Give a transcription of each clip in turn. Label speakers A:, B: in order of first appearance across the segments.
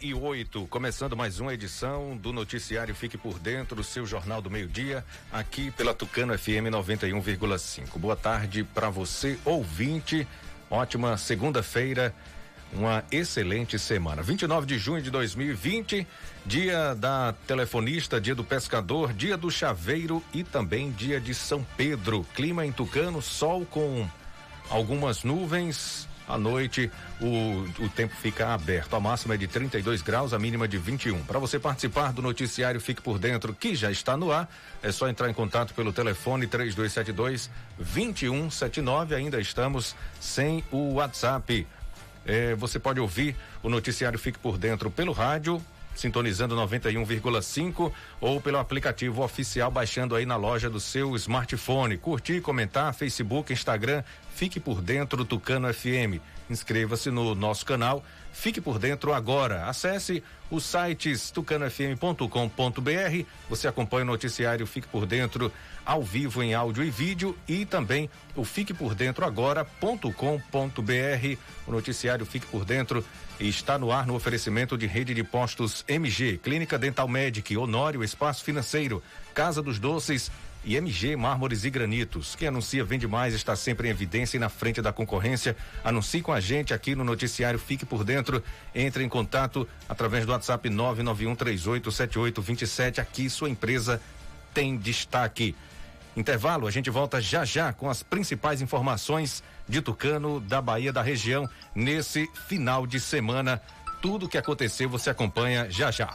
A: E oito, começando mais uma edição do noticiário Fique por Dentro, seu jornal do meio-dia, aqui pela Tucano FM 91,5. Boa tarde para você, ouvinte. Ótima segunda-feira, uma excelente semana. 29 de junho de 2020, dia da telefonista, dia do pescador, dia do chaveiro e também dia de São Pedro. Clima em Tucano, sol com algumas nuvens, à noite o, o tempo fica aberto. A máxima é de 32 graus, a mínima de 21. Para você participar do noticiário Fique por Dentro, que já está no ar, é só entrar em contato pelo telefone 3272 2179. Ainda estamos sem o WhatsApp. É, você pode ouvir o noticiário Fique por Dentro pelo rádio, sintonizando 91,5 ou pelo aplicativo oficial baixando aí na loja do seu smartphone. Curtir, comentar, Facebook, Instagram, fique por dentro Tucano FM. Inscreva-se no nosso canal, fique por dentro agora. Acesse os sites tucanofm.com.br. Você acompanha o noticiário Fique por Dentro ao vivo em áudio e vídeo e também o fique por dentro agora.com.br. O noticiário Fique por Dentro está no ar no oferecimento de rede de postos MG, Clínica Dental Medic, Honório Espaço Financeiro, Casa dos Doces e MG Mármores e Granitos. Quem anuncia vende mais, está sempre em evidência e na frente da concorrência. Anuncie com a gente aqui no noticiário Fique por Dentro. Entre em contato através do WhatsApp 991387827. Aqui sua empresa tem destaque. Intervalo, a gente volta já já com as principais informações de Tucano, da Bahia, da região, nesse final de semana. Tudo o que aconteceu você acompanha já já.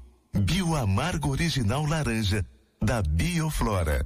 B: Bioamargo Original Laranja, da Bioflora.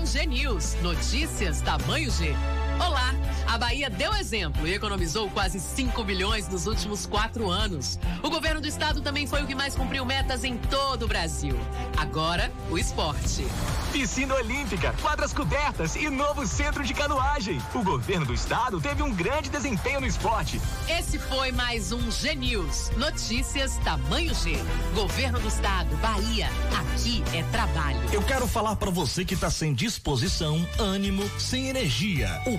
C: o G News. Notícias tamanho G. Olá! A Bahia deu exemplo e economizou quase 5 bilhões nos últimos quatro anos. O governo do estado também foi o que mais cumpriu metas em todo o Brasil. Agora, o esporte.
D: Piscina Olímpica, quadras cobertas e novo centro de canoagem. O governo do estado teve um grande desempenho no esporte.
C: Esse foi mais um G News. Notícias tamanho G. Governo do estado, Bahia. Aqui é trabalho.
E: Eu quero falar para você que tá sem disposição, ânimo, sem energia. O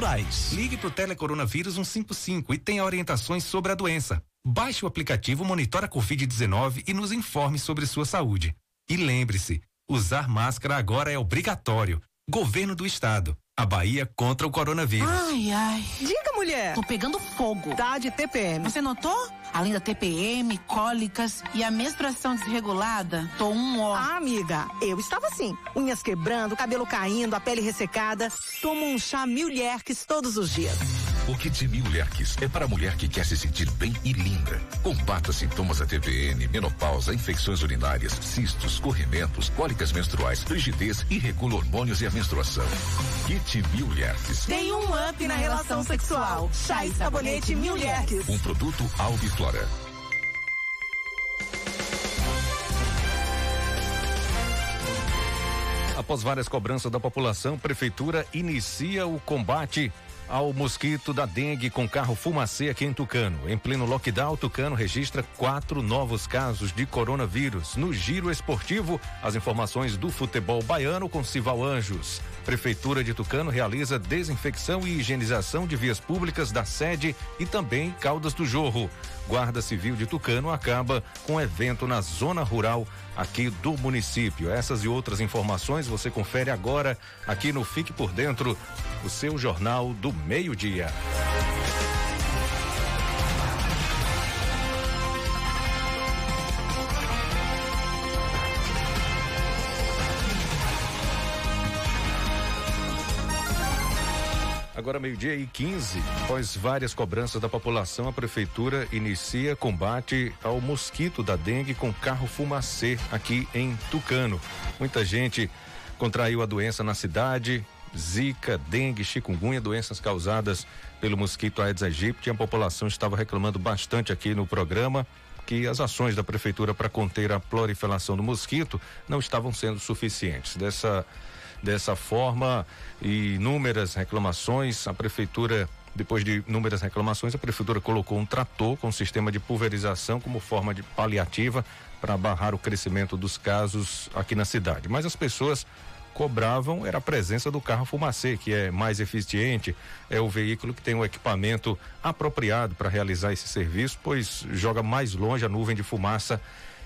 E: naturais.
F: Ligue pro Telecoronavírus 155 e tenha orientações sobre a doença. Baixe o aplicativo Monitora Covid-19 e nos informe sobre sua saúde. E lembre-se, usar máscara agora é obrigatório. Governo do Estado. A Bahia contra o coronavírus.
G: Ai, ai. Diga, mulher. Tô pegando fogo. Tá de TPM. Você notou? Além da TPM, cólicas e a menstruação desregulada, tô um ó.
H: Ah, amiga, eu estava assim. Unhas quebrando, cabelo caindo, a pele ressecada. Tomo um chá Mil todos os dias.
B: O Kit Mil é para a mulher que quer se sentir bem e linda. Combata sintomas da TPN, menopausa, infecções urinárias, cistos, corrimentos, cólicas menstruais, rigidez e regula hormônios e a menstruação. Kit Mil
H: Tem um up na relação sexual. Chá e sabonete Mil
B: Um produto Albiflora.
A: Após várias cobranças da população, prefeitura inicia o combate ao mosquito da dengue com carro fumacê aqui em Tucano. Em pleno lockdown, Tucano registra quatro novos casos de coronavírus. No giro esportivo, as informações do futebol baiano com Sival Anjos. Prefeitura de Tucano realiza desinfecção e higienização de vias públicas da sede e também Caldas do Jorro. Guarda Civil de Tucano acaba com evento na zona rural aqui do município. Essas e outras informações você confere agora aqui no Fique por Dentro, o seu jornal do meio-dia. Agora, meio-dia e 15, após várias cobranças da população, a prefeitura inicia combate ao mosquito da dengue com carro fumacê aqui em Tucano. Muita gente contraiu a doença na cidade, zika, dengue, chikungunya, doenças causadas pelo mosquito Aedes aegypti. A população estava reclamando bastante aqui no programa que as ações da prefeitura para conter a proliferação do mosquito não estavam sendo suficientes. Dessa Dessa forma, e inúmeras reclamações, a prefeitura depois de inúmeras reclamações, a prefeitura colocou um trator com sistema de pulverização como forma de paliativa para barrar o crescimento dos casos aqui na cidade. Mas as pessoas cobravam era a presença do carro fumacê, que é mais eficiente, é o veículo que tem o equipamento apropriado para realizar esse serviço, pois joga mais longe a nuvem de fumaça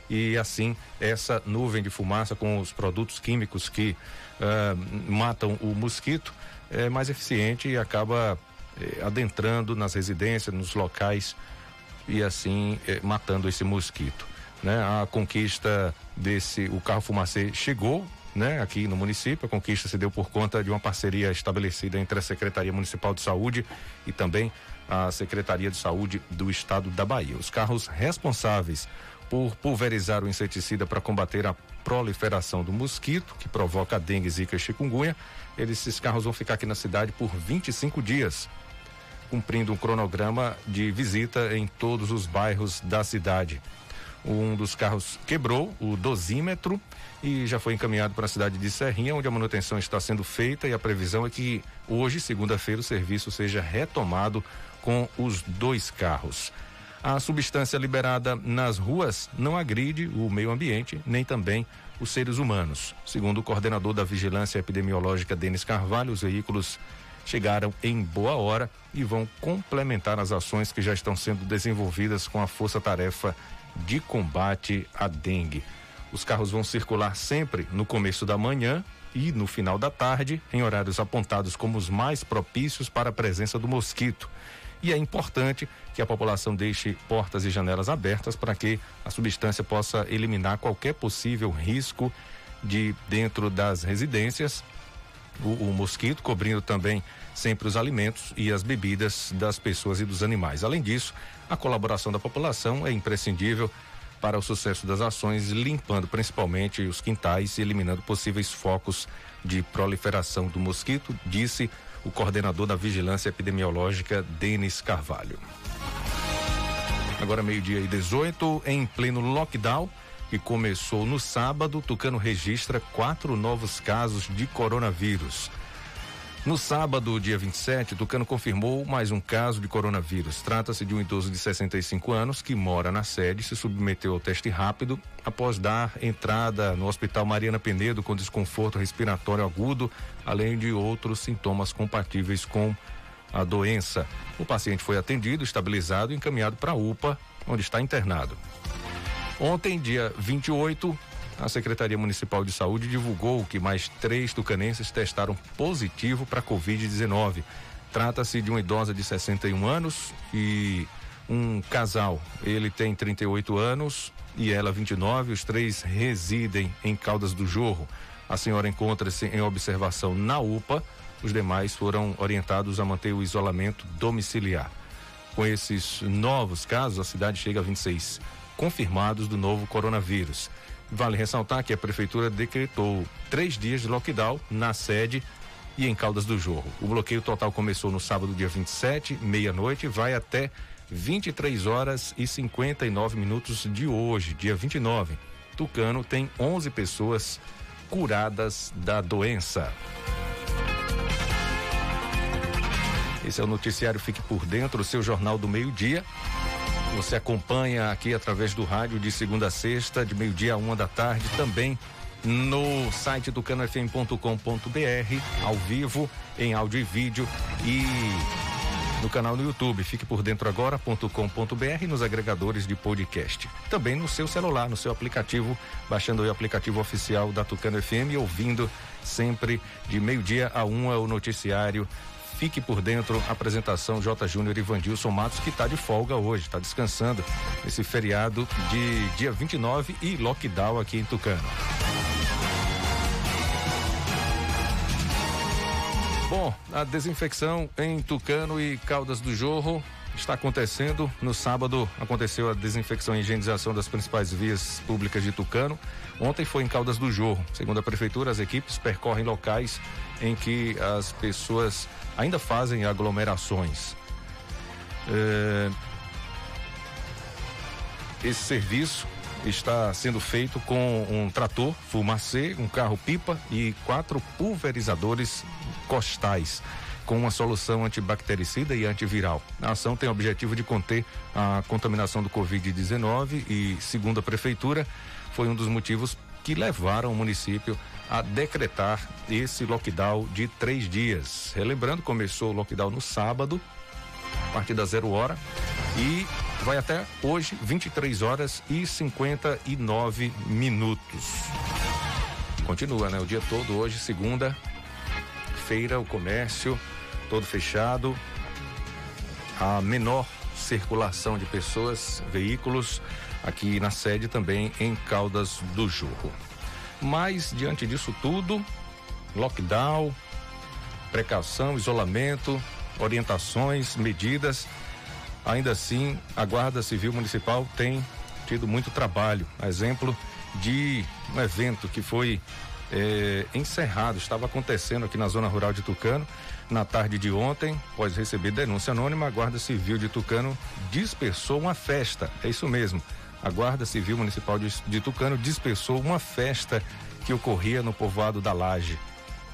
A: e assim essa nuvem de fumaça com os produtos químicos que uh, matam o mosquito é mais eficiente e acaba eh, adentrando nas residências, nos locais e assim eh, matando esse mosquito. Né? A conquista desse, o carro fumacê chegou né, aqui no município. A conquista se deu por conta de uma parceria estabelecida entre a Secretaria Municipal de Saúde e também a Secretaria de Saúde do Estado da Bahia. Os carros responsáveis por pulverizar o inseticida para combater a proliferação do mosquito, que provoca dengue, zika e chikungunya. Esses carros vão ficar aqui na cidade por 25 dias, cumprindo um cronograma de visita em todos os bairros da cidade. Um dos carros quebrou o dosímetro e já foi encaminhado para a cidade de Serrinha, onde a manutenção está sendo feita e a previsão é que hoje, segunda-feira, o serviço seja retomado com os dois carros. A substância liberada nas ruas não agride o meio ambiente, nem também os seres humanos. Segundo o coordenador da Vigilância Epidemiológica, Denis Carvalho, os veículos chegaram em boa hora e vão complementar as ações que já estão sendo desenvolvidas com a Força Tarefa de Combate à Dengue. Os carros vão circular sempre no começo da manhã e no final da tarde, em horários apontados como os mais propícios para a presença do mosquito. E é importante que a população deixe portas e janelas abertas para que a substância possa eliminar qualquer possível risco de dentro das residências o, o, mosquito, cobrindo também sempre os alimentos e as bebidas das pessoas e dos animais. Além disso, a colaboração da população é imprescindível para o sucesso das ações, limpando principalmente os quintais e eliminando possíveis focos de proliferação do mosquito, disse o coordenador da Vigilância Epidemiológica, Denis Carvalho. Agora, meio-dia e 18, em pleno lockdown, que começou no sábado, Tucano registra quatro novos casos de coronavírus. No sábado, dia 27, Tucano confirmou mais um caso de coronavírus. Trata-se de um idoso de 65 anos que mora na sede e se submeteu ao teste rápido após dar entrada no Hospital Mariana Penedo com desconforto respiratório agudo, além de outros sintomas compatíveis com a doença. O paciente foi atendido, estabilizado e encaminhado para a UPA, onde está internado. Ontem, dia 28, a Secretaria Municipal de Saúde divulgou que mais três tucanenses testaram positivo para Covid-19. Trata-se de uma idosa de 61 anos e um casal. Ele tem 38 anos e ela 29. Os três residem em Caldas do Jorro. A senhora encontra-se em observação na UPA. Os demais foram orientados a manter o isolamento domiciliar. Com esses novos casos, a cidade chega a 26 confirmados do novo coronavírus. Vale ressaltar que a prefeitura decretou três dias de lockdown na sede e em Caldas do Jorro. O bloqueio total começou no sábado, dia 27, meia-noite, vai até 23 horas e 59 minutos de hoje, dia 29. Tucano tem 11 pessoas curadas da doença. Esse é o noticiário Fique por Dentro, o seu jornal do meio-dia. Você acompanha aqui através do rádio de segunda a sexta, de meio-dia a uma da tarde, também no site do canofm.com.br, ao vivo, em áudio e vídeo e no canal no YouTube, fique por dentro agora.com.br nos agregadores de podcast. Também no seu celular, no seu aplicativo, baixando o aplicativo oficial da Tucano FM ouvindo sempre de meio-dia a uma o noticiário Fique por dentro, apresentação J. Júnior e Vandilson Matos, que está de folga hoje, está descansando esse feriado de dia 29 e lockdown aqui em Tucano. Bom, a desinfecção em Tucano e Caldas do Jorro está acontecendo. No sábado aconteceu a desinfecção e higienização das principais vias públicas de Tucano. Ontem foi em Caldas do Jorro. Segundo a prefeitura, as equipes percorrem locais em que as pessoas ainda fazem aglomerações. É... Esse serviço está sendo feito com um trator fumacê, um carro pipa e quatro pulverizadores costais com uma solução antibactericida e antiviral. A ação tem o objetivo de conter a contaminação do Covid-19 e, segundo a prefeitura, foi um dos motivos que levaram o município a decretar esse lockdown de três dias. Relembrando, começou o lockdown no sábado, a partir da zero hora, e vai até hoje, 23 horas e 59 minutos. Continua, né? O dia todo hoje, segunda feira, o comércio todo fechado, a menor circulação de pessoas, veículos aqui na sede também em Caldas do Jorro. Mas diante disso tudo, lockdown, precaução, isolamento, orientações, medidas, ainda assim a Guarda Civil Municipal tem tido muito trabalho. Exemplo de um evento que foi é, encerrado, estava acontecendo aqui na zona rural de Tucano. Na tarde de ontem, após receber denúncia anônima, a Guarda Civil de Tucano dispersou uma festa. É isso mesmo. A Guarda Civil Municipal de, de Tucano dispersou uma festa que ocorria no povoado da Laje,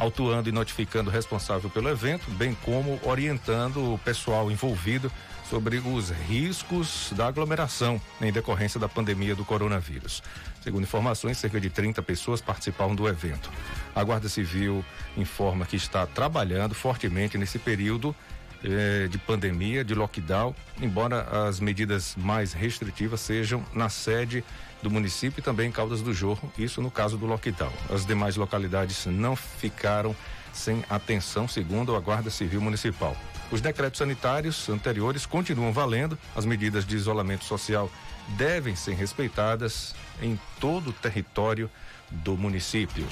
A: autuando e notificando o responsável pelo evento, bem como orientando o pessoal envolvido sobre os riscos da aglomeração em decorrência da pandemia do coronavírus. Segundo informações, cerca de 30 pessoas participaram do evento. A Guarda Civil informa que está trabalhando fortemente nesse período eh, de pandemia, de lockdown, embora as medidas mais restritivas sejam na sede do município e também em Caldas do Jorro, isso no caso do lockdown. As demais localidades não ficaram sem atenção, segundo a Guarda Civil Municipal. Os decretos sanitários anteriores continuam valendo, as medidas de isolamento social devem ser respeitadas em todo o território do município.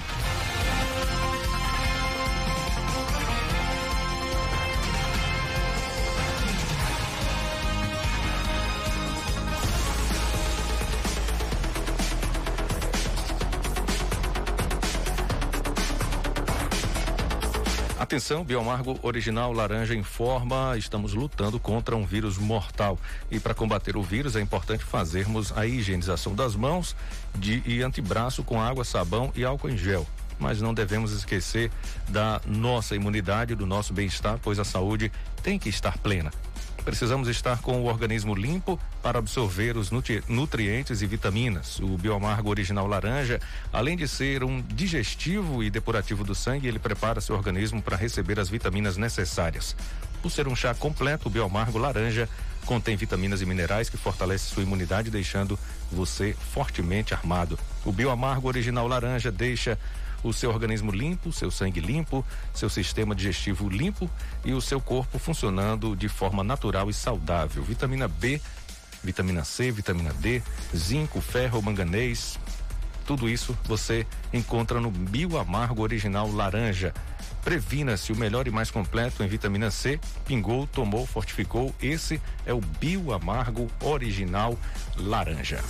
A: Atenção, Biomargo Original Laranja informa, estamos lutando contra um vírus mortal. E para combater o vírus é importante fazermos a higienização das mãos de, e antebraço com água, sabão e álcool em gel. Mas não devemos esquecer da nossa imunidade, do nosso bem-estar, pois a saúde tem que estar plena. Precisamos estar com o organismo limpo para absorver os nutri nutrientes e vitaminas. O Bioamargo Original Laranja, além de ser um digestivo e depurativo do sangue, ele prepara seu organismo para receber as vitaminas necessárias. Por ser um chá completo, o Bioamargo Laranja contém vitaminas e minerais que fortalecem sua imunidade, deixando você fortemente armado. O Bioamargo Original Laranja deixa o seu organismo limpo, seu sangue limpo, seu sistema digestivo limpo e o seu corpo funcionando de forma natural e saudável. Vitamina B, vitamina C, vitamina D, zinco, ferro, manganês, tudo isso você encontra no Bioamargo Original Laranja. Previna-se o melhor e mais completo em vitamina C. Pingou, tomou, fortificou. Esse é o Bioamargo Original Laranja.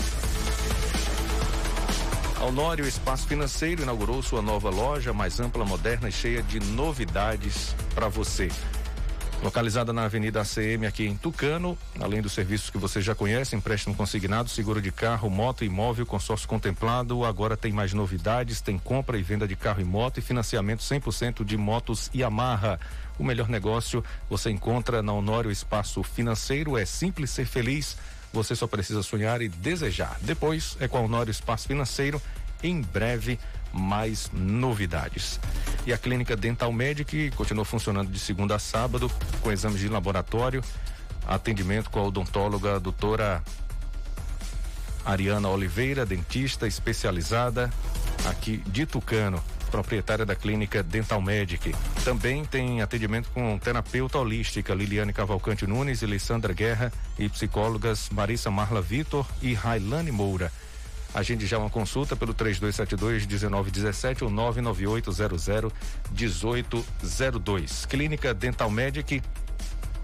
A: Honório Espaço Financeiro inaugurou sua nova loja mais ampla, moderna e cheia de novidades para você. Localizada na Avenida ACM aqui em Tucano, além dos serviços que você já conhece, empréstimo consignado, seguro de carro, moto, imóvel, consórcio contemplado, agora tem mais novidades, tem compra e venda de carro e moto e financiamento 100% de motos Yamaha. O melhor negócio você encontra na Honório Espaço Financeiro, é simples ser feliz você só precisa sonhar e desejar. Depois é com a Honório Espaço Financeiro. Em breve, mais novidades. E a Clínica Dental Medic continua funcionando de segunda a sábado, com exames de laboratório, atendimento com a odontóloga doutora Ariana Oliveira, dentista especializada aqui de Tucano proprietária da clínica Dental Medic. Também tem atendimento com terapeuta holística Liliane Cavalcante Nunes, Alessandra Guerra e psicólogas Marissa Marla Vitor e Railane Moura. Agende já uma consulta pelo 3272 1917 ou 99800 1802. Clínica Dental Medic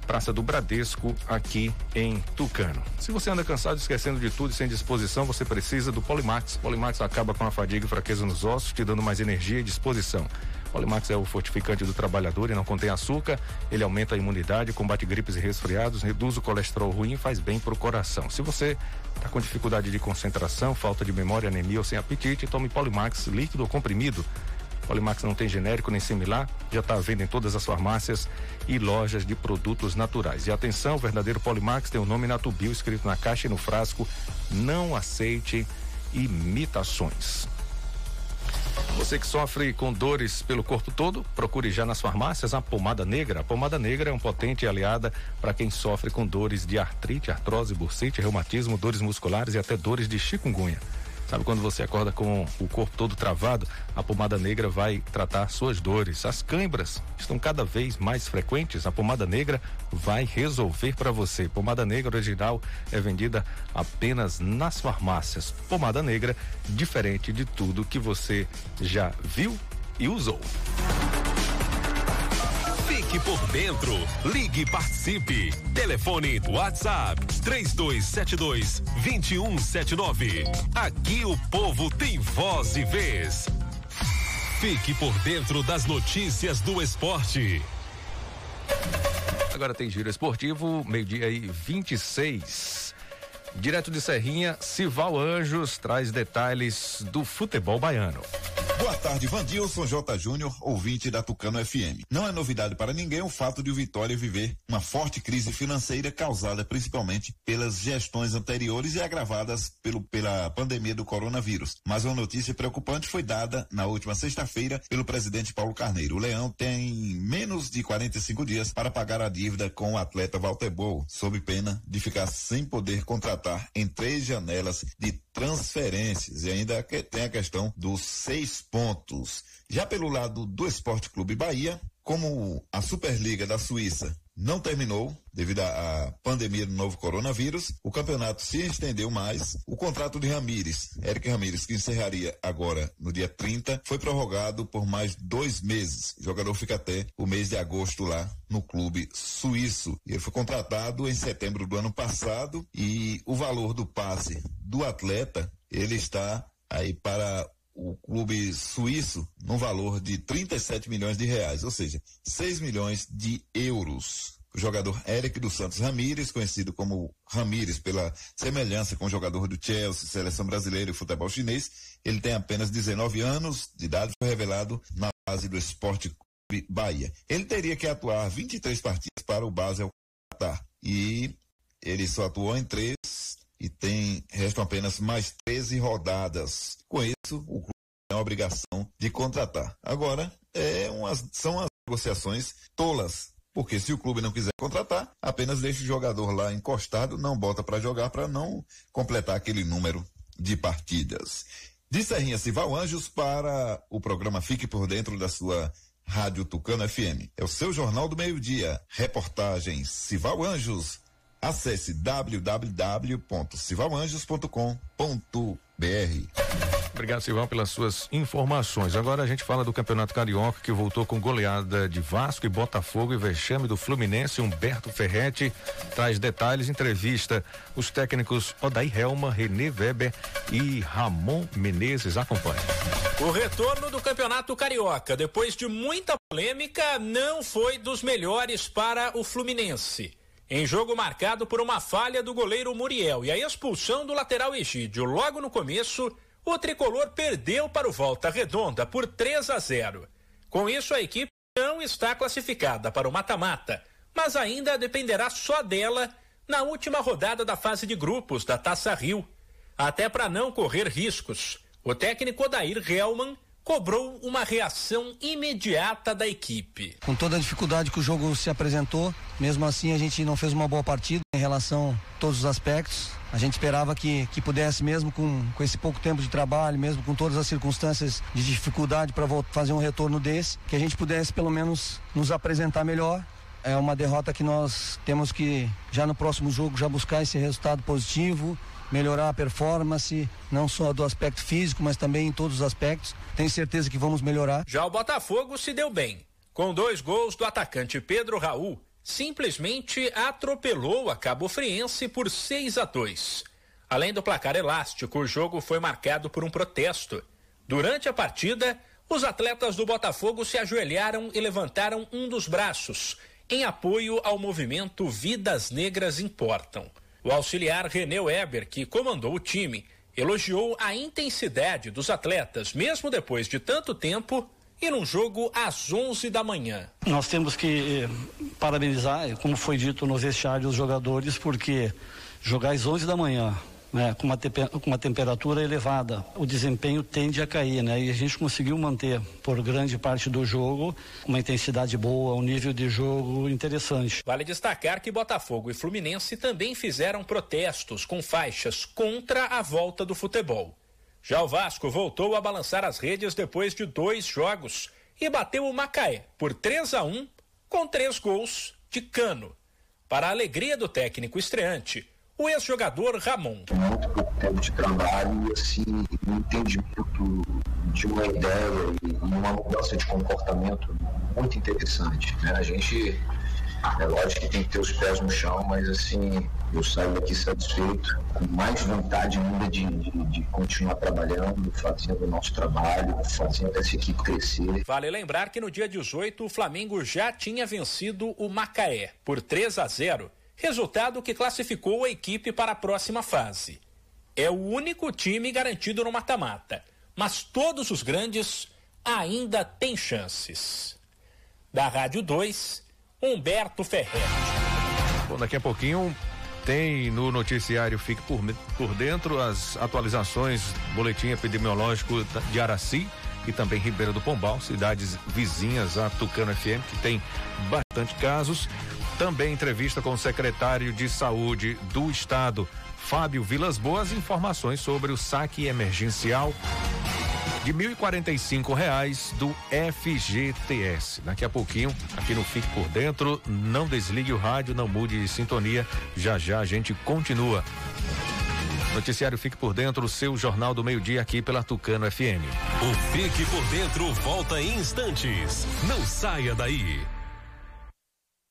A: Praça do Bradesco, aqui em Tucano. Se você anda cansado, esquecendo de tudo e sem disposição, você precisa do Polimax. Polimax acaba com a fadiga e fraqueza nos ossos, te dando mais energia e disposição. Polimax é o fortificante do trabalhador e não contém açúcar. Ele aumenta a imunidade, combate gripes e resfriados, reduz o colesterol ruim e faz bem para o coração. Se você está com dificuldade de concentração, falta de memória, anemia ou sem apetite, tome Polimax líquido ou comprimido. Polimax não tem genérico nem similar, já está à venda em todas as farmácias e lojas de produtos naturais. E atenção, o verdadeiro Polimax tem o nome Natubio escrito na caixa e no frasco. Não aceite imitações. Você que sofre com dores pelo corpo todo, procure já nas farmácias a pomada negra. A pomada negra é um potente aliada para quem sofre com dores de artrite, artrose, bursite, reumatismo, dores musculares e até dores de chikungunya. Sabe quando você acorda com o corpo todo travado? A pomada negra vai tratar suas dores. As câimbras estão cada vez mais frequentes. A pomada negra vai resolver para você. Pomada negra original é vendida apenas nas farmácias. Pomada negra, diferente de tudo que você já viu e usou.
I: Fique por dentro. Ligue e participe. Telefone WhatsApp 3272 2179. Aqui o povo tem voz e vez. Fique por dentro das notícias do esporte.
A: Agora tem giro esportivo, meio-dia e 26. Direto de Serrinha, Sival Anjos traz detalhes do futebol baiano.
J: Boa tarde, Vandilson J. Júnior, ouvinte da Tucano FM. Não é novidade para ninguém o fato de o Vitória viver uma forte crise financeira causada principalmente pelas gestões anteriores e agravadas pelo, pela pandemia do coronavírus. Mas uma notícia preocupante foi dada na última sexta-feira pelo presidente Paulo Carneiro. O Leão tem menos de 45 dias para pagar a dívida com o atleta Walter Bol, sob pena de ficar sem poder contratar em três janelas de transferências. E ainda tem a questão dos seis pontos. Já pelo lado do Esporte Clube Bahia, como a Superliga da Suíça não terminou devido à pandemia do novo coronavírus, o campeonato se estendeu mais. O contrato de Ramires, Eric Ramires, que encerraria agora no dia 30, foi prorrogado por mais dois meses. O jogador fica até o mês de agosto lá no clube suíço. Ele foi contratado em setembro do ano passado e o valor do passe do atleta, ele está aí para o clube suíço no valor de 37 milhões de reais, ou seja, 6 milhões de euros. O jogador Eric dos Santos Ramírez, conhecido como Ramírez pela semelhança com o jogador do Chelsea, seleção brasileira e futebol chinês, ele tem apenas 19 anos de idade, foi revelado na base do Esporte Clube Bahia. Ele teria que atuar 23 partidas para o Basel Qatar e ele só atuou em três e tem restam apenas mais 13 rodadas. Com isso, o clube tem a obrigação de contratar. Agora, é umas, são as negociações tolas. Porque se o clube não quiser contratar, apenas deixa o jogador lá encostado, não bota para jogar para não completar aquele número de partidas. De Serrinha Cival Anjos para o programa Fique por Dentro da sua Rádio Tucano FM. É o seu Jornal do Meio-Dia. Reportagem Cival Anjos Acesse www.civalanjos.com.br.
A: Obrigado, Silvão, pelas suas informações. Agora a gente fala do Campeonato Carioca, que voltou com goleada de Vasco e Botafogo e vexame do Fluminense. Humberto Ferretti traz detalhes, entrevista os técnicos Odair Helma, Renê Weber e Ramon Menezes. Acompanhe.
K: O retorno do Campeonato Carioca, depois de muita polêmica, não foi dos melhores para o Fluminense em jogo marcado por uma falha do goleiro Muriel e a expulsão do lateral Egídio logo no começo, o tricolor perdeu para o Volta Redonda por 3 a 0. Com isso, a equipe não está classificada para o mata-mata, mas ainda dependerá só dela na última rodada da fase de grupos da Taça Rio. Até para não correr riscos, o técnico Odair Helman cobrou uma reação imediata da equipe.
L: Com toda a dificuldade que o jogo se apresentou, mesmo assim a gente não fez uma boa partida em relação a todos os aspectos. A gente esperava que, que pudesse, mesmo com, com esse pouco tempo de trabalho, mesmo com todas as circunstâncias de dificuldade para fazer um retorno desse, que a gente pudesse pelo menos nos apresentar melhor é uma derrota que nós temos que já no próximo jogo já buscar esse resultado positivo, melhorar a performance, não só do aspecto físico, mas também em todos os aspectos. Tenho certeza que vamos melhorar.
K: Já o Botafogo se deu bem. Com dois gols do atacante Pedro Raul, simplesmente atropelou a Cabo Friense por 6 a 2. Além do placar elástico, o jogo foi marcado por um protesto. Durante a partida, os atletas do Botafogo se ajoelharam e levantaram um dos braços, em apoio ao movimento Vidas Negras Importam. O auxiliar René Weber, que comandou o time, elogiou a intensidade dos atletas, mesmo depois de tanto tempo, e num jogo às 11 da manhã.
L: Nós temos que eh, parabenizar, como foi dito nos vestiários, os jogadores, porque jogar às 11 da manhã, né, com, uma com uma temperatura elevada, o desempenho tende a cair, né? E a gente conseguiu manter por grande parte do jogo uma intensidade boa, um nível de jogo interessante.
K: Vale destacar que Botafogo e Fluminense também fizeram protestos com faixas contra a volta do futebol. Já o Vasco voltou a balançar as redes depois de dois jogos e bateu o Macaé por 3 a 1 com três gols de cano. Para a alegria do técnico estreante, o ex-jogador Ramon.
M: Muito pouco tempo de trabalho e assim, um entendimento de uma ideia e uma mudança de comportamento muito interessante. Né? A gente, é lógico que tem que ter os pés no chão, mas assim, eu saio daqui satisfeito, com mais vontade ainda de, de, de continuar trabalhando, fazendo o nosso trabalho, fazendo essa equipe crescer.
K: Vale lembrar que no dia 18 o Flamengo já tinha vencido o Macaé por 3 a 0 resultado que classificou a equipe para a próxima fase. É o único time garantido no mata-mata. mas todos os grandes ainda têm chances. Da Rádio 2, Humberto Ferreira.
A: Bom, daqui a pouquinho tem no noticiário Fique por, por Dentro as atualizações, boletim epidemiológico de Araci e também Ribeira do Pombal, cidades vizinhas a Tucano FM, que tem bastante casos. Também entrevista com o secretário de Saúde do Estado, Fábio Vilas Boas, informações sobre o saque emergencial de 1.045 reais do FGTS. Daqui a pouquinho, aqui no Fique por Dentro, não desligue o rádio, não mude de sintonia. Já já a gente continua. Noticiário Fique por Dentro, o seu jornal do meio-dia aqui pela Tucano FM.
I: O Fique por Dentro volta em instantes. Não saia daí.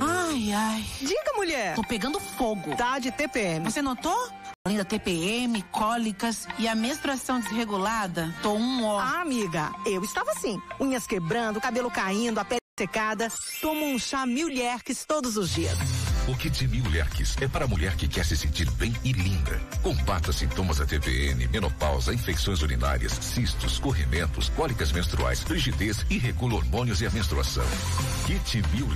H: Ai, ai. Diga, mulher. Tô pegando fogo. Tá de TPM. Você notou? Além da TPM, cólicas e a menstruação desregulada, tô um ó. Ah, amiga, eu estava assim. Unhas quebrando, cabelo caindo, a pele secada. Tomo um chá Mil todos os dias.
B: O Kit Mil é para a mulher que quer se sentir bem e linda. Combata sintomas da TPN, menopausa, infecções urinárias, cistos, corrimentos, cólicas menstruais, frigidez e regula hormônios e a menstruação. Kit Mil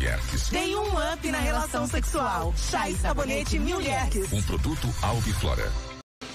H: Tem um up na relação sexual. Chá e sabonete Mil
B: Um produto Albiflora.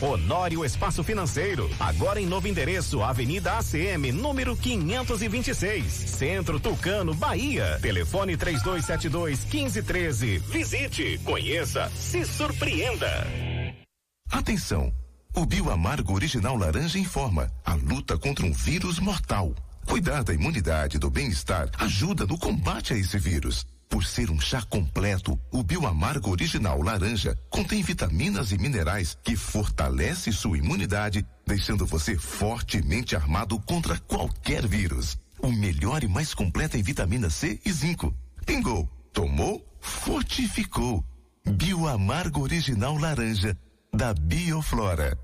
N: Honório Espaço Financeiro, agora em novo endereço, Avenida ACM, número 526, Centro Tucano, Bahia. Telefone 3272 1513. Visite, conheça, se surpreenda.
B: Atenção! O Bioamargo Original Laranja informa a luta contra um vírus mortal. Cuidar da imunidade do bem-estar ajuda no combate a esse vírus. Por ser um chá completo, o Bioamargo Original Laranja contém vitaminas e minerais que fortalece sua imunidade, deixando você fortemente armado contra qualquer vírus. O melhor e mais completo em vitamina C e zinco. Pingou, tomou, fortificou. Bioamargo Original Laranja, da Bioflora.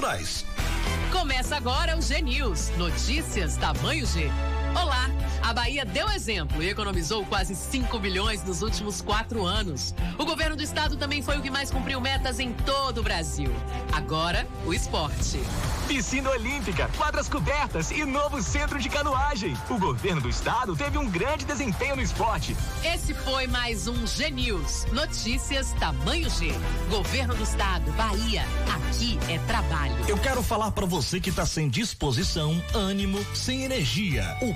O: naturais.
C: Começa agora o G News. Notícias tamanho G. Olá! A Bahia deu exemplo e economizou quase 5 bilhões nos últimos quatro anos. O governo do estado também foi o que mais cumpriu metas em todo o Brasil. Agora, o esporte.
D: Piscina Olímpica, quadras cobertas e novo centro de canoagem. O governo do estado teve um grande desempenho no esporte.
C: Esse foi mais um G News. Notícias tamanho G. Governo do estado, Bahia. Aqui é trabalho.
E: Eu quero falar para você que tá sem disposição, ânimo, sem energia. O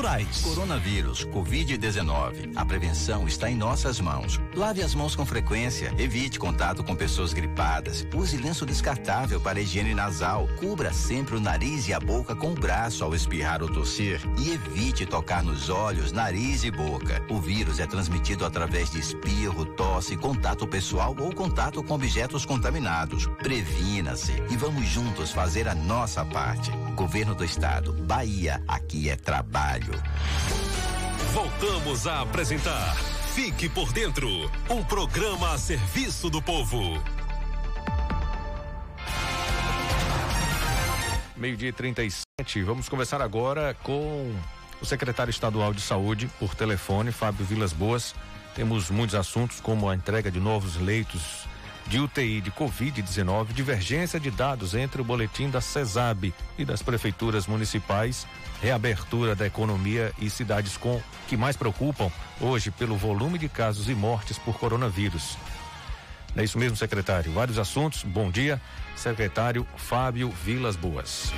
P: Coronavírus, Covid-19. A prevenção está em nossas mãos. Lave as mãos com frequência, evite contato com pessoas gripadas, use lenço descartável para higiene nasal, cubra sempre o nariz e a boca com o braço ao espirrar ou tossir e evite tocar nos olhos, nariz e boca. O vírus é transmitido através de espirro, tosse, contato pessoal ou contato com objetos contaminados. Previna-se e vamos juntos fazer a nossa parte. Governo do Estado, Bahia, aqui é trabalho.
I: Voltamos a apresentar Fique por Dentro um programa a serviço do povo.
A: Meio-dia e 37. Vamos conversar agora com o secretário estadual de saúde por telefone, Fábio Vilas Boas. Temos muitos assuntos, como a entrega de novos leitos de UTI de Covid-19, divergência de dados entre o boletim da CESAB e das prefeituras municipais, reabertura da economia e cidades com que mais preocupam hoje pelo volume de casos e mortes por coronavírus. É isso mesmo, secretário. Vários assuntos. Bom dia, secretário Fábio Vilas Boas.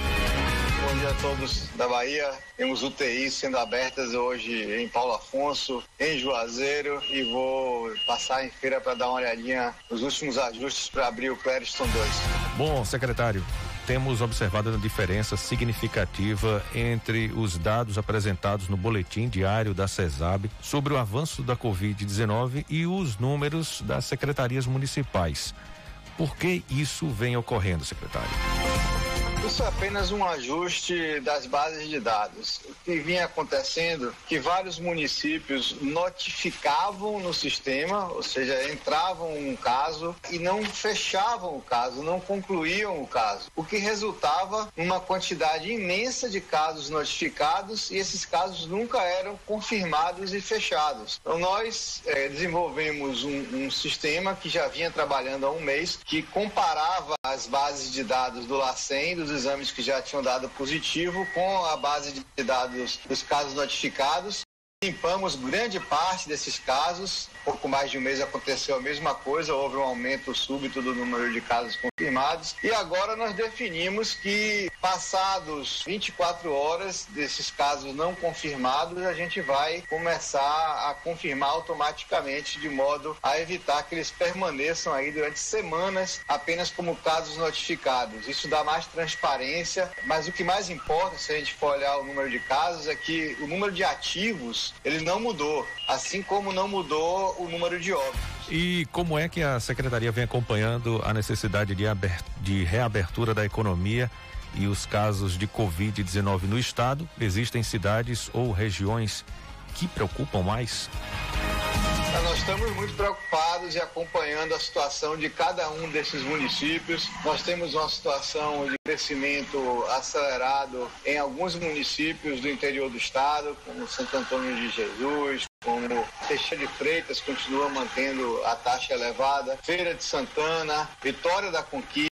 Q: Bom dia a todos da Bahia. Temos UTIs sendo abertas hoje em Paulo Afonso, em Juazeiro e vou passar em feira para dar uma olhadinha nos últimos ajustes para abrir o Clériston 2.
A: Bom, secretário, temos observado uma diferença significativa entre os dados apresentados no boletim diário da CESAB sobre o avanço da Covid-19 e os números das secretarias municipais. Por que isso vem ocorrendo, secretário?
Q: Isso é apenas um ajuste das bases de dados. O que vinha acontecendo que vários municípios notificavam no sistema, ou seja, entravam um caso e não fechavam o caso, não concluíam o caso, o que resultava numa quantidade imensa de casos notificados e esses casos nunca eram confirmados e fechados. Então nós eh, desenvolvemos um, um sistema que já vinha trabalhando há um mês que comparava as bases de dados do LACEN, dos exames que já tinham dado positivo com a base de dados dos casos notificados. Limpamos grande parte desses casos. Pouco mais de um mês aconteceu a mesma coisa, houve um aumento súbito do número de casos confirmados. E agora nós definimos que, passados 24 horas desses casos não confirmados, a gente vai começar a confirmar automaticamente, de modo a evitar que eles permaneçam aí durante semanas apenas como casos notificados. Isso dá mais transparência, mas o que mais importa, se a gente for olhar o número de casos, é que o número de ativos ele não mudou, assim como não mudou o número de óbitos.
A: E como é que a secretaria vem acompanhando a necessidade de, de reabertura da economia e os casos de Covid-19 no estado? Existem cidades ou regiões que preocupam mais?
Q: Nós estamos muito preocupados e acompanhando a situação de cada um desses municípios. Nós temos uma situação de crescimento acelerado em alguns municípios do interior do estado, como Santo Antônio de Jesus, como Teixeira de Freitas continua mantendo a taxa elevada, Feira de Santana, Vitória da Conquista,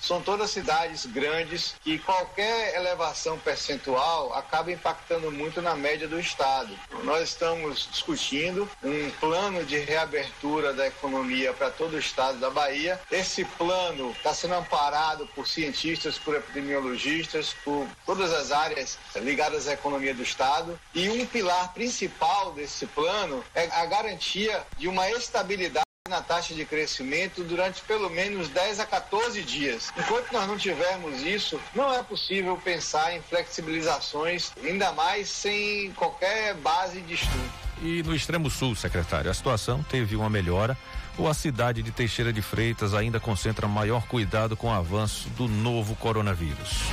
Q: são todas cidades grandes que qualquer elevação percentual acaba impactando muito na média do estado. Nós estamos discutindo um plano de reabertura da economia para todo o estado da Bahia. Esse plano está sendo amparado por cientistas, por epidemiologistas, por todas as áreas ligadas à economia do estado. E um pilar principal desse plano é a garantia de uma estabilidade na taxa de crescimento durante pelo menos 10 a 14 dias. Enquanto nós não tivermos isso, não é possível pensar em flexibilizações, ainda mais sem qualquer base de estudo.
A: E no extremo sul, secretário, a situação teve uma melhora ou a cidade de Teixeira de Freitas ainda concentra maior cuidado com o avanço do novo coronavírus?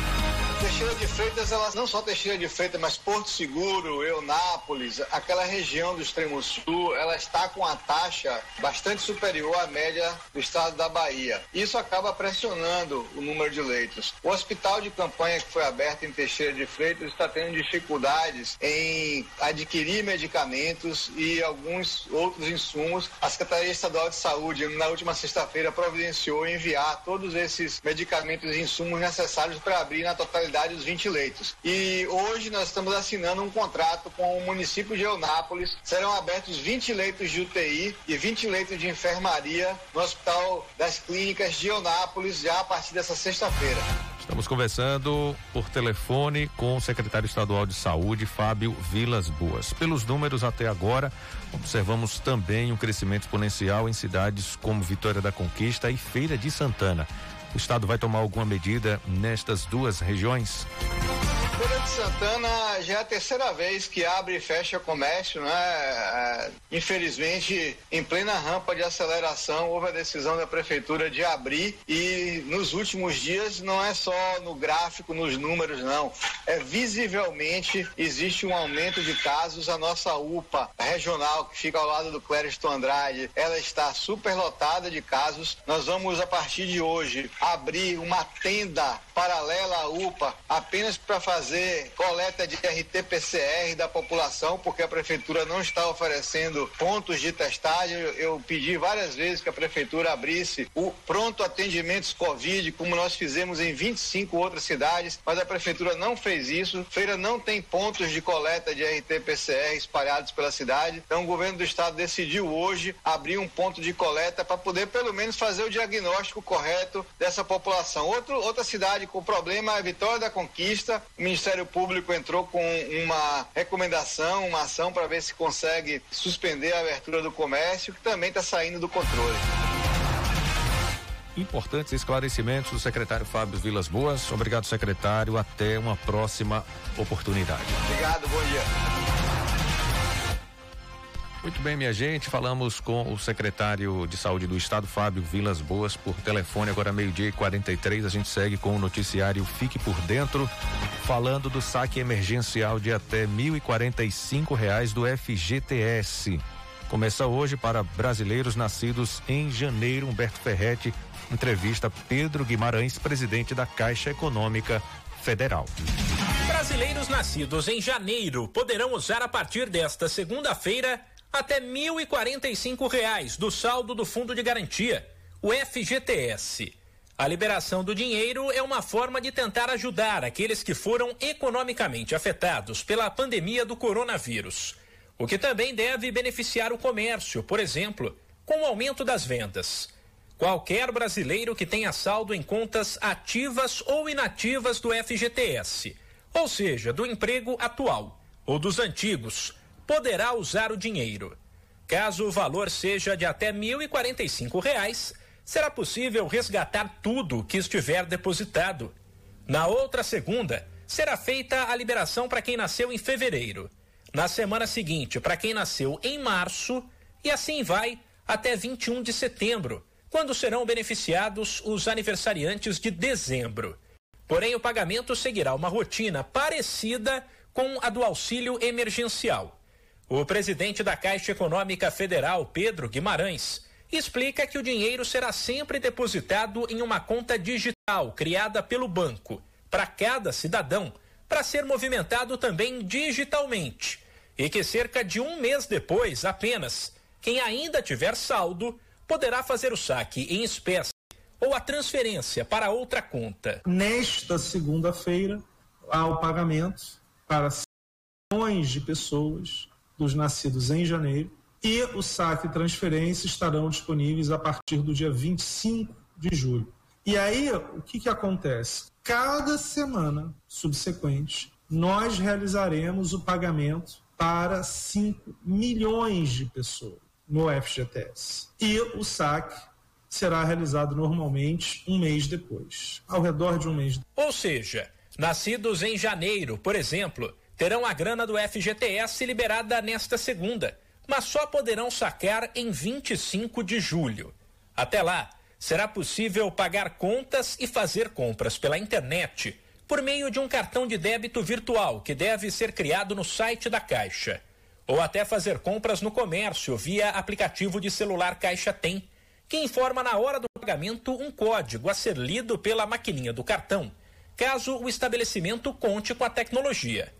Q: Teixeira de Freitas, elas não só Teixeira de Freitas, mas Porto Seguro, Eunápolis, aquela região do extremo sul, ela está com a taxa bastante superior à média do estado da Bahia. Isso acaba pressionando o número de leitos. O hospital de campanha que foi aberto em Teixeira de Freitas está tendo dificuldades em adquirir medicamentos e alguns outros insumos. A Secretaria Estadual de Saúde, na última sexta-feira, providenciou enviar todos esses medicamentos e insumos necessários para abrir na totalidade os 20 leitos. E hoje nós estamos assinando um contrato com o município de Eunápolis. Serão abertos 20 leitos de UTI e 20 leitos de enfermaria no Hospital das Clínicas de Eunápolis já a partir dessa sexta-feira.
A: Estamos conversando por telefone com o secretário estadual de saúde, Fábio Vilas Boas. Pelos números até agora, observamos também um crescimento exponencial em cidades como Vitória da Conquista e Feira de Santana. O estado vai tomar alguma medida nestas duas regiões?
Q: Feira de Santana já é a terceira vez que abre e fecha comércio, né? É, infelizmente, em plena rampa de aceleração, houve a decisão da prefeitura de abrir e nos últimos dias não é só no gráfico, nos números, não. É visivelmente existe um aumento de casos. A nossa UPA regional, que fica ao lado do Clériston Andrade, ela está superlotada de casos. Nós vamos, a partir de hoje, abrir uma tenda paralela à UPA apenas para fazer coleta de RT-PCR da população, porque a prefeitura não está oferecendo pontos de testagem. Eu, eu pedi várias vezes que a prefeitura abrisse o pronto atendimentos Covid, como nós fizemos em 25 outras cidades, mas a prefeitura não fez isso. Feira não tem pontos de coleta de RT-PCR espalhados pela cidade. Então o governo do estado decidiu hoje abrir um ponto de coleta para poder pelo menos fazer o diagnóstico correto dessa população. Outro, outra cidade com problema é Vitória da Conquista. O Ministério Público entrou com uma recomendação, uma ação para ver se consegue suspender a abertura do comércio, que também está saindo do controle.
A: Importantes esclarecimentos do secretário Fábio Vilas Boas. Obrigado, secretário. Até uma próxima oportunidade.
Q: Obrigado, bom dia.
A: Muito bem, minha gente, falamos com o secretário de Saúde do Estado, Fábio Vilas Boas, por telefone, agora meio-dia e 43. A gente segue com o noticiário Fique por Dentro, falando do saque emergencial de até 1.045 reais do FGTS. Começa hoje para brasileiros nascidos em janeiro. Humberto Ferretti, entrevista Pedro Guimarães, presidente da Caixa Econômica Federal.
K: Brasileiros nascidos em janeiro poderão usar a partir desta segunda-feira até 1.045 reais do saldo do Fundo de Garantia, o FGTS. A liberação do dinheiro é uma forma de tentar ajudar aqueles que foram economicamente afetados pela pandemia do coronavírus, o que também deve beneficiar o comércio, por exemplo, com o aumento das vendas. Qualquer brasileiro que tenha saldo em contas ativas ou inativas do FGTS, ou seja, do emprego atual ou dos antigos, poderá usar o dinheiro. Caso o valor seja de até 1.045 reais, será possível resgatar tudo que estiver depositado. Na outra segunda, será feita a liberação para quem nasceu em fevereiro. Na semana seguinte, para quem nasceu em março, e assim vai até 21 de setembro, quando serão beneficiados os aniversariantes de dezembro. Porém, o pagamento seguirá uma rotina parecida com a do auxílio emergencial. O presidente da Caixa Econômica Federal, Pedro Guimarães, explica que o dinheiro será sempre depositado em uma conta digital criada pelo banco para cada cidadão, para ser movimentado também digitalmente, e que cerca de um mês depois apenas, quem ainda tiver saldo poderá fazer o saque em espécie ou a transferência para outra conta.
R: Nesta segunda-feira, há o pagamento para milhões de pessoas dos nascidos em janeiro e o saque e transferência estarão disponíveis a partir do dia 25 de julho. E aí, o que, que acontece? Cada semana subsequente, nós realizaremos o pagamento para 5 milhões de pessoas no FGTS. E o saque será realizado normalmente um mês depois, ao redor de um mês.
K: Ou seja, nascidos em janeiro, por exemplo, terão a grana do FGTS liberada nesta segunda, mas só poderão sacar em 25 de julho. Até lá, será possível pagar contas e fazer compras pela internet, por meio de um cartão de débito virtual que deve ser criado no site da Caixa. Ou até fazer compras no comércio via aplicativo de celular Caixa Tem, que informa na hora do pagamento um código a ser lido pela maquininha do cartão, caso o estabelecimento conte com a tecnologia.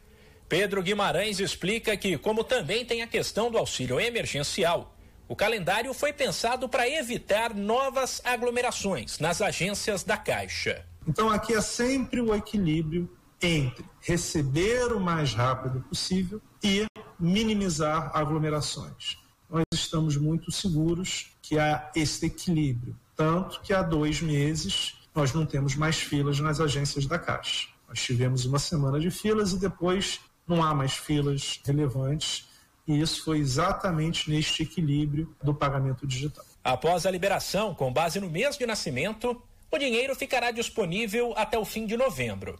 K: Pedro Guimarães explica que, como também tem a questão do auxílio emergencial, o calendário foi pensado para evitar novas aglomerações nas agências da Caixa.
R: Então, aqui é sempre o equilíbrio entre receber o mais rápido possível e minimizar aglomerações. Nós estamos muito seguros que há esse equilíbrio, tanto que há dois meses nós não temos mais filas nas agências da Caixa. Nós tivemos uma semana de filas e depois não há mais filas relevantes e isso foi exatamente neste equilíbrio do pagamento digital.
K: Após a liberação, com base no mês de nascimento, o dinheiro ficará disponível até o fim de novembro.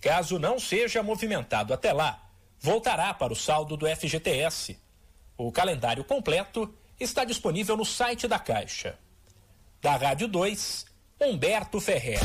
K: Caso não seja movimentado até lá, voltará para o saldo do FGTS. O calendário completo está disponível no site da Caixa. Da Rádio 2, Humberto Ferrer.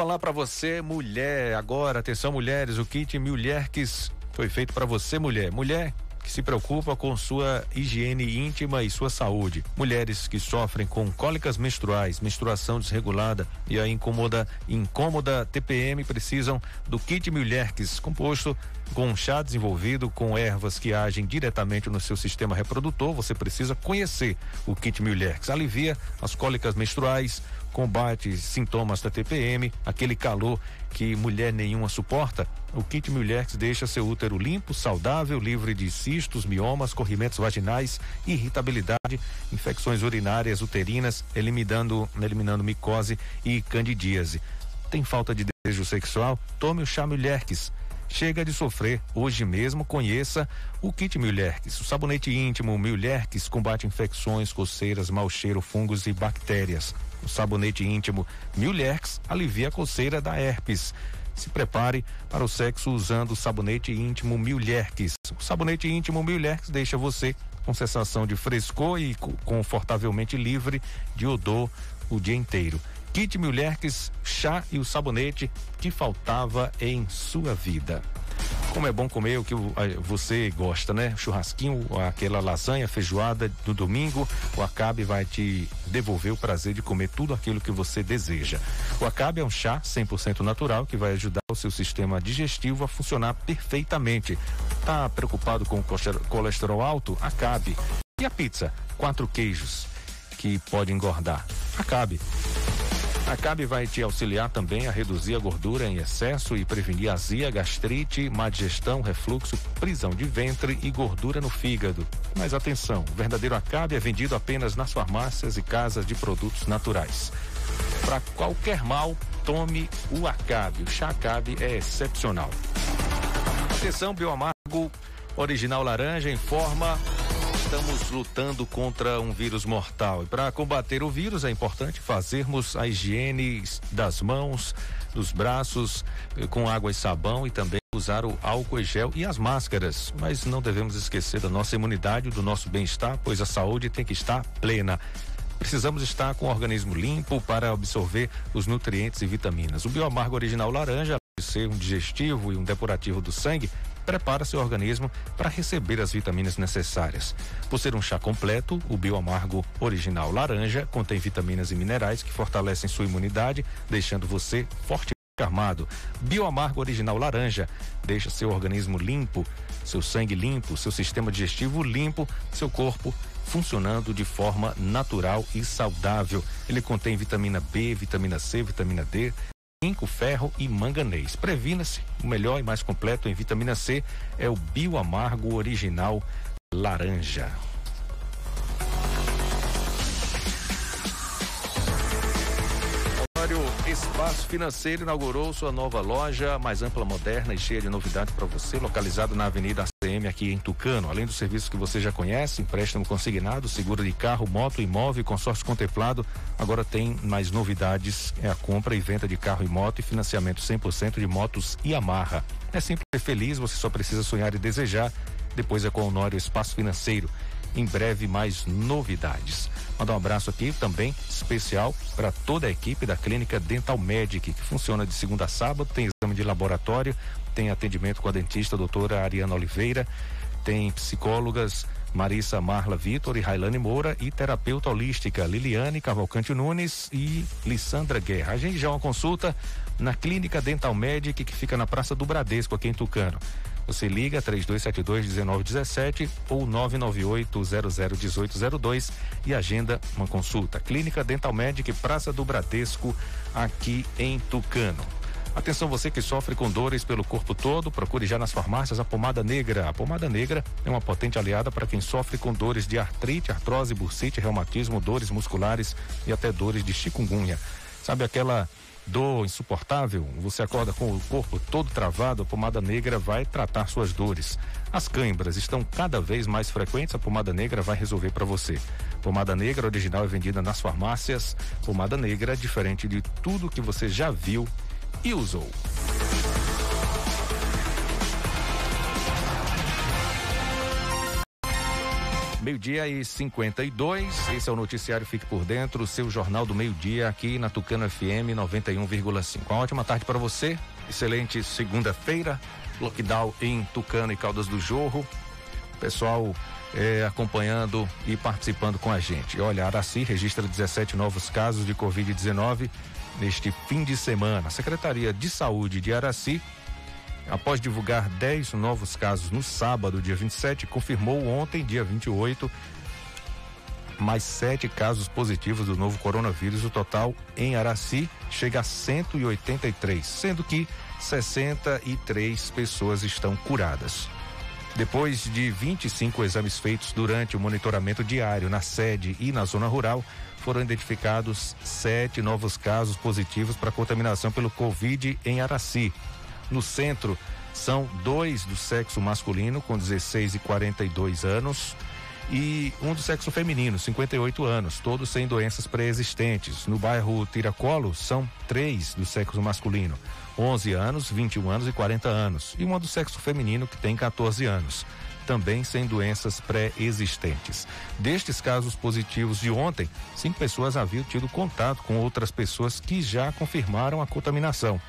A: Falar para você, mulher, agora, atenção mulheres, o kit Mulherques foi feito para você, mulher. Mulher que se preocupa com sua higiene íntima e sua saúde. Mulheres que sofrem com cólicas menstruais, menstruação desregulada e a incômoda, incômoda TPM precisam do kit Mulherques, composto com um chá desenvolvido com ervas que agem diretamente no seu sistema reprodutor. Você precisa conhecer o kit Mulherques. Alivia as cólicas menstruais, combate sintomas da TPM, aquele calor que mulher nenhuma suporta, o kit Mulheres deixa seu útero limpo, saudável, livre de cistos, miomas, corrimentos vaginais, irritabilidade, infecções urinárias, uterinas, eliminando, eliminando micose e candidíase. Tem falta de desejo sexual? Tome o chá Mulheres. Chega de sofrer. Hoje mesmo conheça o kit Mulherques. O sabonete íntimo Mulherques combate infecções, coceiras, mau cheiro, fungos e bactérias. O sabonete íntimo Mulherques alivia a coceira da herpes. Se prepare para o sexo usando o sabonete íntimo Mulherques. O sabonete íntimo Mulherques deixa você com sensação de frescor e confortavelmente livre de odor o dia inteiro. Kit Mulherques, chá e o sabonete que faltava em sua vida. Como é bom comer o que você gosta, né? Churrasquinho, aquela lasanha, feijoada do domingo, o Acabe vai te devolver o prazer de comer tudo aquilo que você deseja. O Acabe é um chá 100% natural que vai ajudar o seu sistema digestivo a funcionar perfeitamente. Tá preocupado com colesterol alto? Acabe. E a pizza? Quatro queijos que pode engordar. Acabe. A CAB vai te auxiliar também a reduzir a gordura em excesso e prevenir azia, gastrite, má digestão, refluxo, prisão de ventre e gordura no fígado. Mas atenção, o verdadeiro Acabe é vendido apenas nas farmácias e casas de produtos naturais. Para qualquer mal, tome o Acabe. O chá Acabe é excepcional. Atenção, Bioamargo Original Laranja informa estamos lutando contra um vírus mortal. E para combater o vírus é importante fazermos a higiene das mãos, dos braços, eh, com água e sabão e também usar o álcool e gel e as máscaras. Mas não devemos esquecer da nossa imunidade, do nosso bem-estar, pois a saúde tem que estar plena. Precisamos estar com o organismo limpo para absorver os nutrientes e vitaminas. O bioamargo original laranja, ser um digestivo e um depurativo do sangue, prepara seu organismo para receber as vitaminas necessárias. Por ser um chá completo, o Bioamargo Original Laranja contém vitaminas e minerais que fortalecem sua imunidade, deixando você forte armado. Bioamargo Original Laranja deixa seu organismo limpo, seu sangue limpo, seu sistema digestivo limpo, seu corpo funcionando de forma natural e saudável. Ele contém vitamina B, vitamina C, vitamina D, zinco, ferro e manganês. Previna-se, o melhor e mais completo em vitamina C é o Bioamargo Original Laranja. Espaço Financeiro inaugurou sua nova loja, mais ampla, moderna e cheia de novidades para você, localizado na Avenida ACM aqui em Tucano. Além dos serviços que você já conhece, empréstimo consignado, seguro de carro, moto, imóvel, consórcio contemplado, agora tem mais novidades, é a compra e venda de carro e moto e financiamento 100% de motos e amarra. É simples feliz, você só precisa sonhar e desejar. Depois é com o Honório Espaço Financeiro Em breve, mais novidades. Mandar um abraço aqui também especial para toda a equipe da Clínica Dental Medic, que funciona de segunda a sábado, tem exame de laboratório, tem atendimento com a dentista a doutora Ariana Oliveira, tem psicólogas Marissa Marla Vitor e Railane Moura e terapeuta holística Liliane Cavalcante Nunes e Lissandra Guerra. A gente já é uma consulta na Clínica Dental Medic que fica na Praça do Bradesco aqui em Tucano. Você liga 3272-1917 ou 998-001802 e agenda uma consulta. Clínica Dental Medic, Praça do Bradesco, aqui em Tucano. Atenção você que sofre com dores pelo corpo todo, procure já nas farmácias a pomada negra. A pomada negra é uma potente aliada para quem sofre com dores de artrite, artrose, bursite, reumatismo, dores musculares e até dores de chikungunya. Sabe aquela dor insuportável? Você acorda com o corpo todo travado, a pomada negra vai tratar suas dores. As câimbras estão cada vez mais frequentes, a pomada negra vai resolver para você. Pomada negra original é vendida nas farmácias. Pomada negra, diferente de tudo que você já viu e usou. Meio-dia e 52. Esse é o noticiário Fique por Dentro, o seu jornal do meio-dia aqui na Tucano FM 91,5. Uma ótima tarde para você. Excelente segunda-feira. Lockdown em Tucano e Caldas do Jorro. Pessoal eh, acompanhando e participando com a gente. Olha, Araci registra 17 novos casos de Covid-19 neste fim de semana. A Secretaria de Saúde de Araci, após divulgar 10 novos casos no sábado, dia 27, confirmou ontem, dia 28, mais sete casos positivos do novo coronavírus. O total em Araci chega a 183, sendo que 63 pessoas estão curadas. Depois de 25 exames feitos durante o monitoramento diário na sede e na zona rural, foram identificados sete novos casos positivos para contaminação pelo Covid em Araci. No centro, são dois do sexo masculino, com 16 e 42 anos, e um do sexo feminino, 58 anos, todos sem doenças pré-existentes. No bairro Tiracolo, são três do sexo masculino, 11 anos, 21 anos e 40 anos, e uma do sexo feminino, que tem 14 anos também sem doenças pré-existentes. Destes casos positivos de ontem, cinco pessoas haviam tido contato com outras pessoas que já confirmaram a contaminação.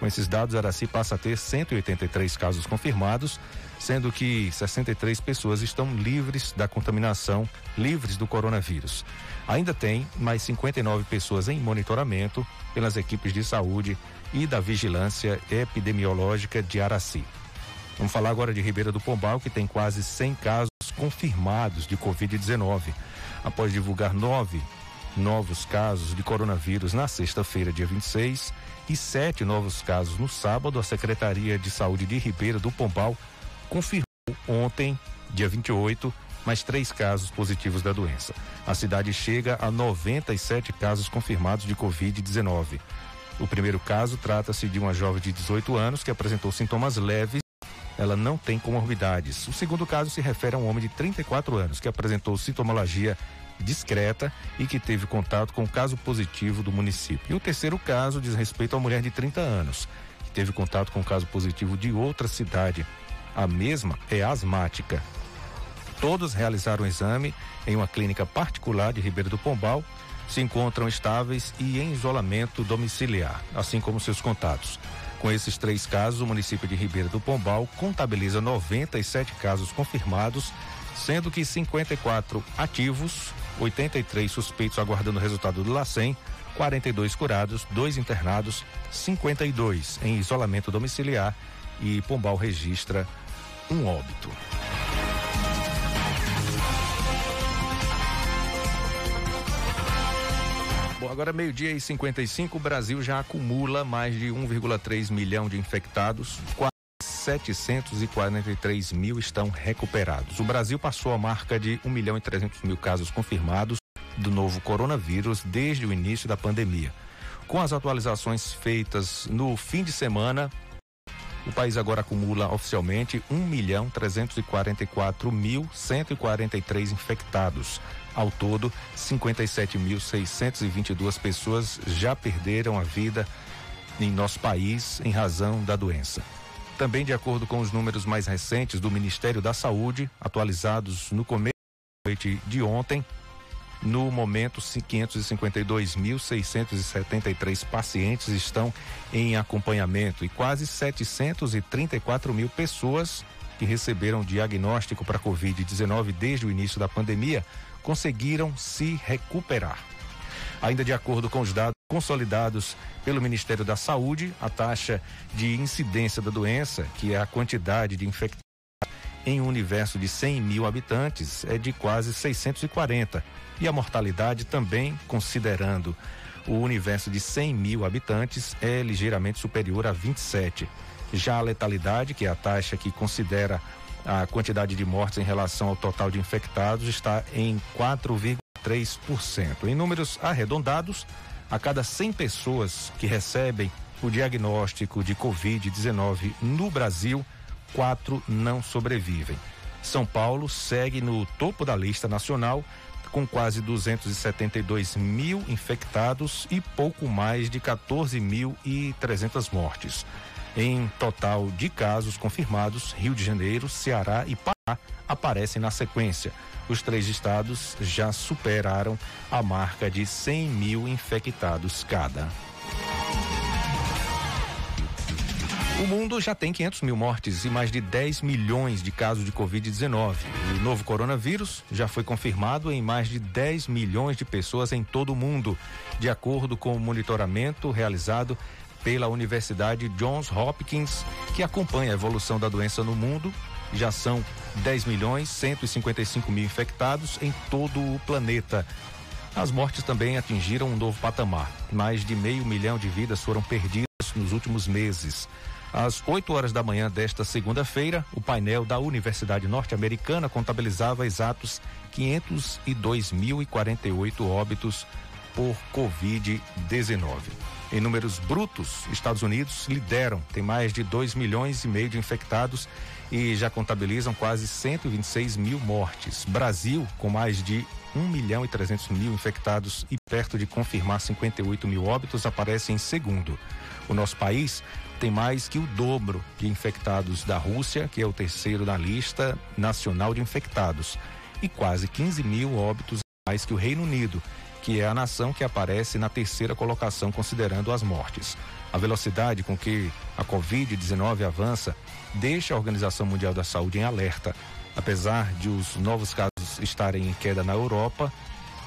A: Com esses dados, Araci passa a ter 183 casos confirmados, sendo que 63 pessoas estão livres da contaminação, livres do coronavírus. Ainda tem mais 59 pessoas em monitoramento pelas equipes de saúde e da vigilância epidemiológica de Araci. Vamos falar agora de Ribeira do Pombal, que tem quase 100 casos confirmados de Covid-19. Após divulgar nove novos casos de coronavírus na sexta-feira, dia 26, e sete novos casos no sábado, a Secretaria de Saúde de Ribeira do Pombal confirmou ontem, dia 28, mais três casos positivos da doença. A cidade chega a 97 casos confirmados de Covid-19. O primeiro caso trata-se de uma jovem de 18 anos que apresentou sintomas leves ela não tem comorbidades. O segundo caso se refere a um homem de 34 anos que apresentou sintomologia discreta e que teve contato com o caso positivo do município. E o terceiro caso diz respeito uma mulher de 30 anos que teve contato com o caso positivo de outra cidade. A mesma é asmática. Todos realizaram o exame em uma clínica particular de Ribeiro do Pombal, se encontram estáveis e em isolamento domiciliar, assim como seus contatos. Com esses três casos, o município de Ribeira do Pombal contabiliza 97 casos confirmados, sendo que 54 ativos, 83 suspeitos aguardando o resultado do LACEN, 42 curados, dois internados, 52 em isolamento domiciliar e Pombal registra um óbito. Bom, agora meio-dia e 55, o Brasil já acumula mais de 1,3 milhão de infectados, 743 mil estão recuperados. O Brasil passou a marca de 1 milhão e 300 mil casos confirmados do novo coronavírus desde o início da pandemia. Com as atualizações feitas no fim de semana, o país agora acumula oficialmente 1 milhão 344 mil 143 infectados. Ao todo, 57.622 pessoas já perderam a vida em nosso país em razão da doença. Também, de acordo com os números mais recentes do Ministério da Saúde, atualizados no começo noite de ontem. No momento, 552.673 pacientes estão em acompanhamento e quase 734 mil pessoas que receberam diagnóstico para Covid-19 desde o início da pandemia conseguiram se recuperar. Ainda de acordo com os dados consolidados pelo Ministério da Saúde, a taxa de incidência da doença, que é a quantidade de infectados em um universo de 100 mil habitantes, é de quase 640. E a mortalidade também, considerando o universo de 100 mil habitantes, é ligeiramente superior a 27. Já a letalidade, que é a taxa que considera a quantidade de mortes em relação ao total de infectados, está em 4,3%. Em números arredondados, a cada 100 pessoas que recebem o diagnóstico de Covid-19 no Brasil, quatro não sobrevivem. São Paulo segue no topo da lista nacional, com quase 272 mil infectados e pouco mais de 14.300 mortes. Em total de casos confirmados, Rio de Janeiro, Ceará e aparecem na sequência. Os três estados já superaram a marca de 100 mil infectados cada. O mundo já tem 500 mil mortes e mais de 10 milhões de casos de Covid-19. O novo coronavírus já foi confirmado em mais de 10 milhões de pessoas em todo o mundo, de acordo com o monitoramento realizado pela Universidade Johns Hopkins, que acompanha a evolução da doença no mundo. Já são 10 milhões 155 mil infectados em todo o planeta. As mortes também atingiram um novo patamar. Mais de meio milhão de vidas foram perdidas nos últimos meses. Às 8 horas da manhã desta segunda-feira, o painel da Universidade Norte-Americana contabilizava exatos 502.048 óbitos por Covid-19. Em números brutos, Estados Unidos lideram, tem mais de 2 milhões e meio de infectados e já contabilizam quase 126 mil mortes. Brasil, com mais de 1 milhão e 300 mil infectados e perto de confirmar 58 mil óbitos, aparece em segundo. O nosso país tem mais que o dobro de infectados da Rússia, que é o terceiro na lista nacional de infectados, e quase 15 mil óbitos mais que o Reino Unido, que é a nação que aparece na terceira colocação considerando as mortes. A velocidade com que a Covid-19 avança deixa a Organização Mundial da Saúde em alerta. Apesar de os novos casos estarem em queda na Europa,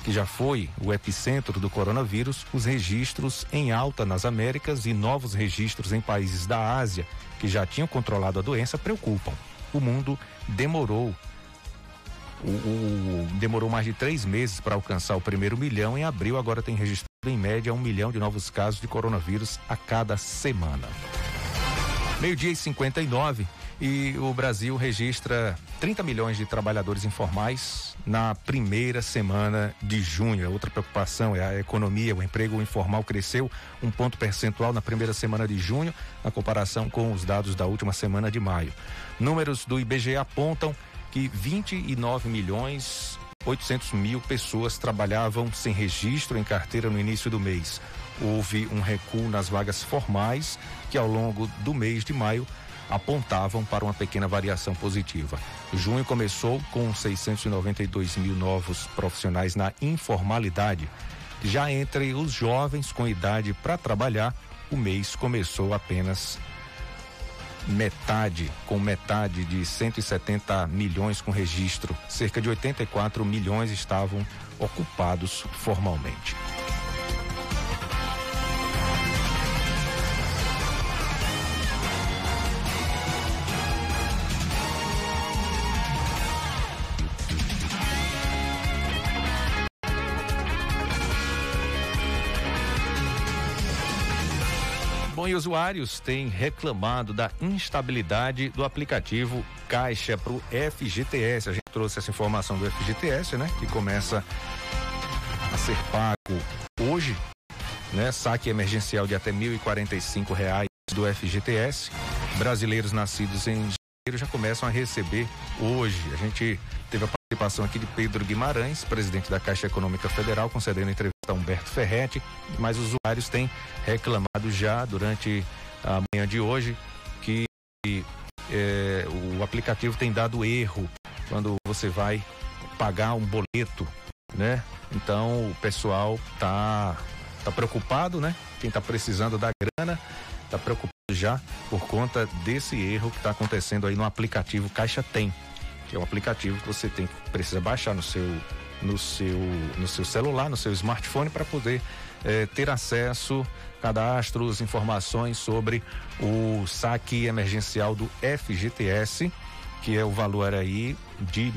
A: que já foi o epicentro do coronavírus, os registros em alta nas Américas e novos registros em países da Ásia que já tinham controlado a doença preocupam. O mundo demorou o, o, demorou mais de três meses para alcançar o primeiro milhão. Em abril, agora tem registrado em média um milhão de novos casos de coronavírus a cada semana. Meio-dia e 59 e o Brasil registra 30 milhões de trabalhadores informais na primeira semana de junho. Outra preocupação é a economia, o emprego informal cresceu um ponto percentual na primeira semana de junho, na comparação com os dados da última semana de maio. Números do IBGE apontam que 29 milhões 800 mil pessoas trabalhavam sem registro em carteira no início do mês. Houve um recuo nas vagas formais, que ao longo do mês de maio apontavam para uma pequena variação positiva. Junho começou com 692 mil novos profissionais na informalidade. Já entre os jovens com idade para trabalhar, o mês começou apenas metade, com metade de 170 milhões com registro. Cerca de 84 milhões estavam ocupados formalmente. Usuários têm reclamado da instabilidade do aplicativo Caixa para o FGTS. A gente trouxe essa informação do FGTS, né? Que começa a ser pago hoje, né? Saque emergencial de até 1.045 reais do FGTS. Brasileiros nascidos em janeiro já começam a receber hoje. A gente teve a participação aqui de Pedro Guimarães, presidente da Caixa Econômica Federal, concedendo entrevista Humberto Ferretti, mas os usuários têm reclamado já durante a manhã de hoje que é, o aplicativo tem dado erro quando você vai pagar um boleto, né? Então o pessoal tá tá preocupado, né? Quem tá precisando da grana tá preocupado já por conta desse erro que está acontecendo aí no aplicativo Caixa Tem, que é um aplicativo que você tem precisa baixar no seu no seu no seu celular, no seu smartphone para poder eh, ter acesso, cadastros, informações sobre o saque emergencial do FGTS, que é o valor aí de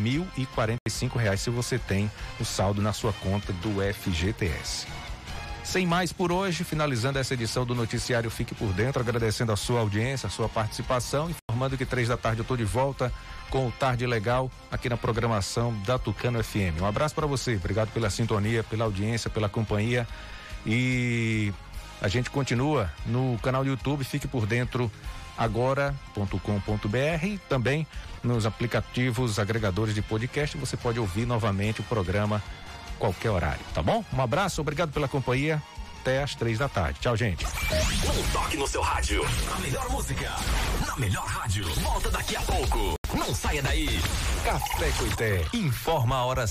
A: cinco reais se você tem o saldo na sua conta do FGTS. Sem mais por hoje, finalizando essa edição do Noticiário Fique por Dentro, agradecendo a sua audiência, a sua participação, informando que três da tarde eu estou de volta com o Tarde Legal aqui na programação da Tucano FM. Um abraço para você, obrigado pela sintonia, pela audiência, pela companhia e a gente continua no canal do YouTube Fique por Dentro agora.com.br e também nos aplicativos agregadores de podcast você pode ouvir novamente o programa qualquer horário, tá bom? Um abraço, obrigado pela companhia. Até às três da tarde. Tchau, gente.
S: Um toque no seu rádio. Melhor música. Na melhor rádio. Volta daqui a pouco. Não saia daí.
I: Café Coité. Informa a hora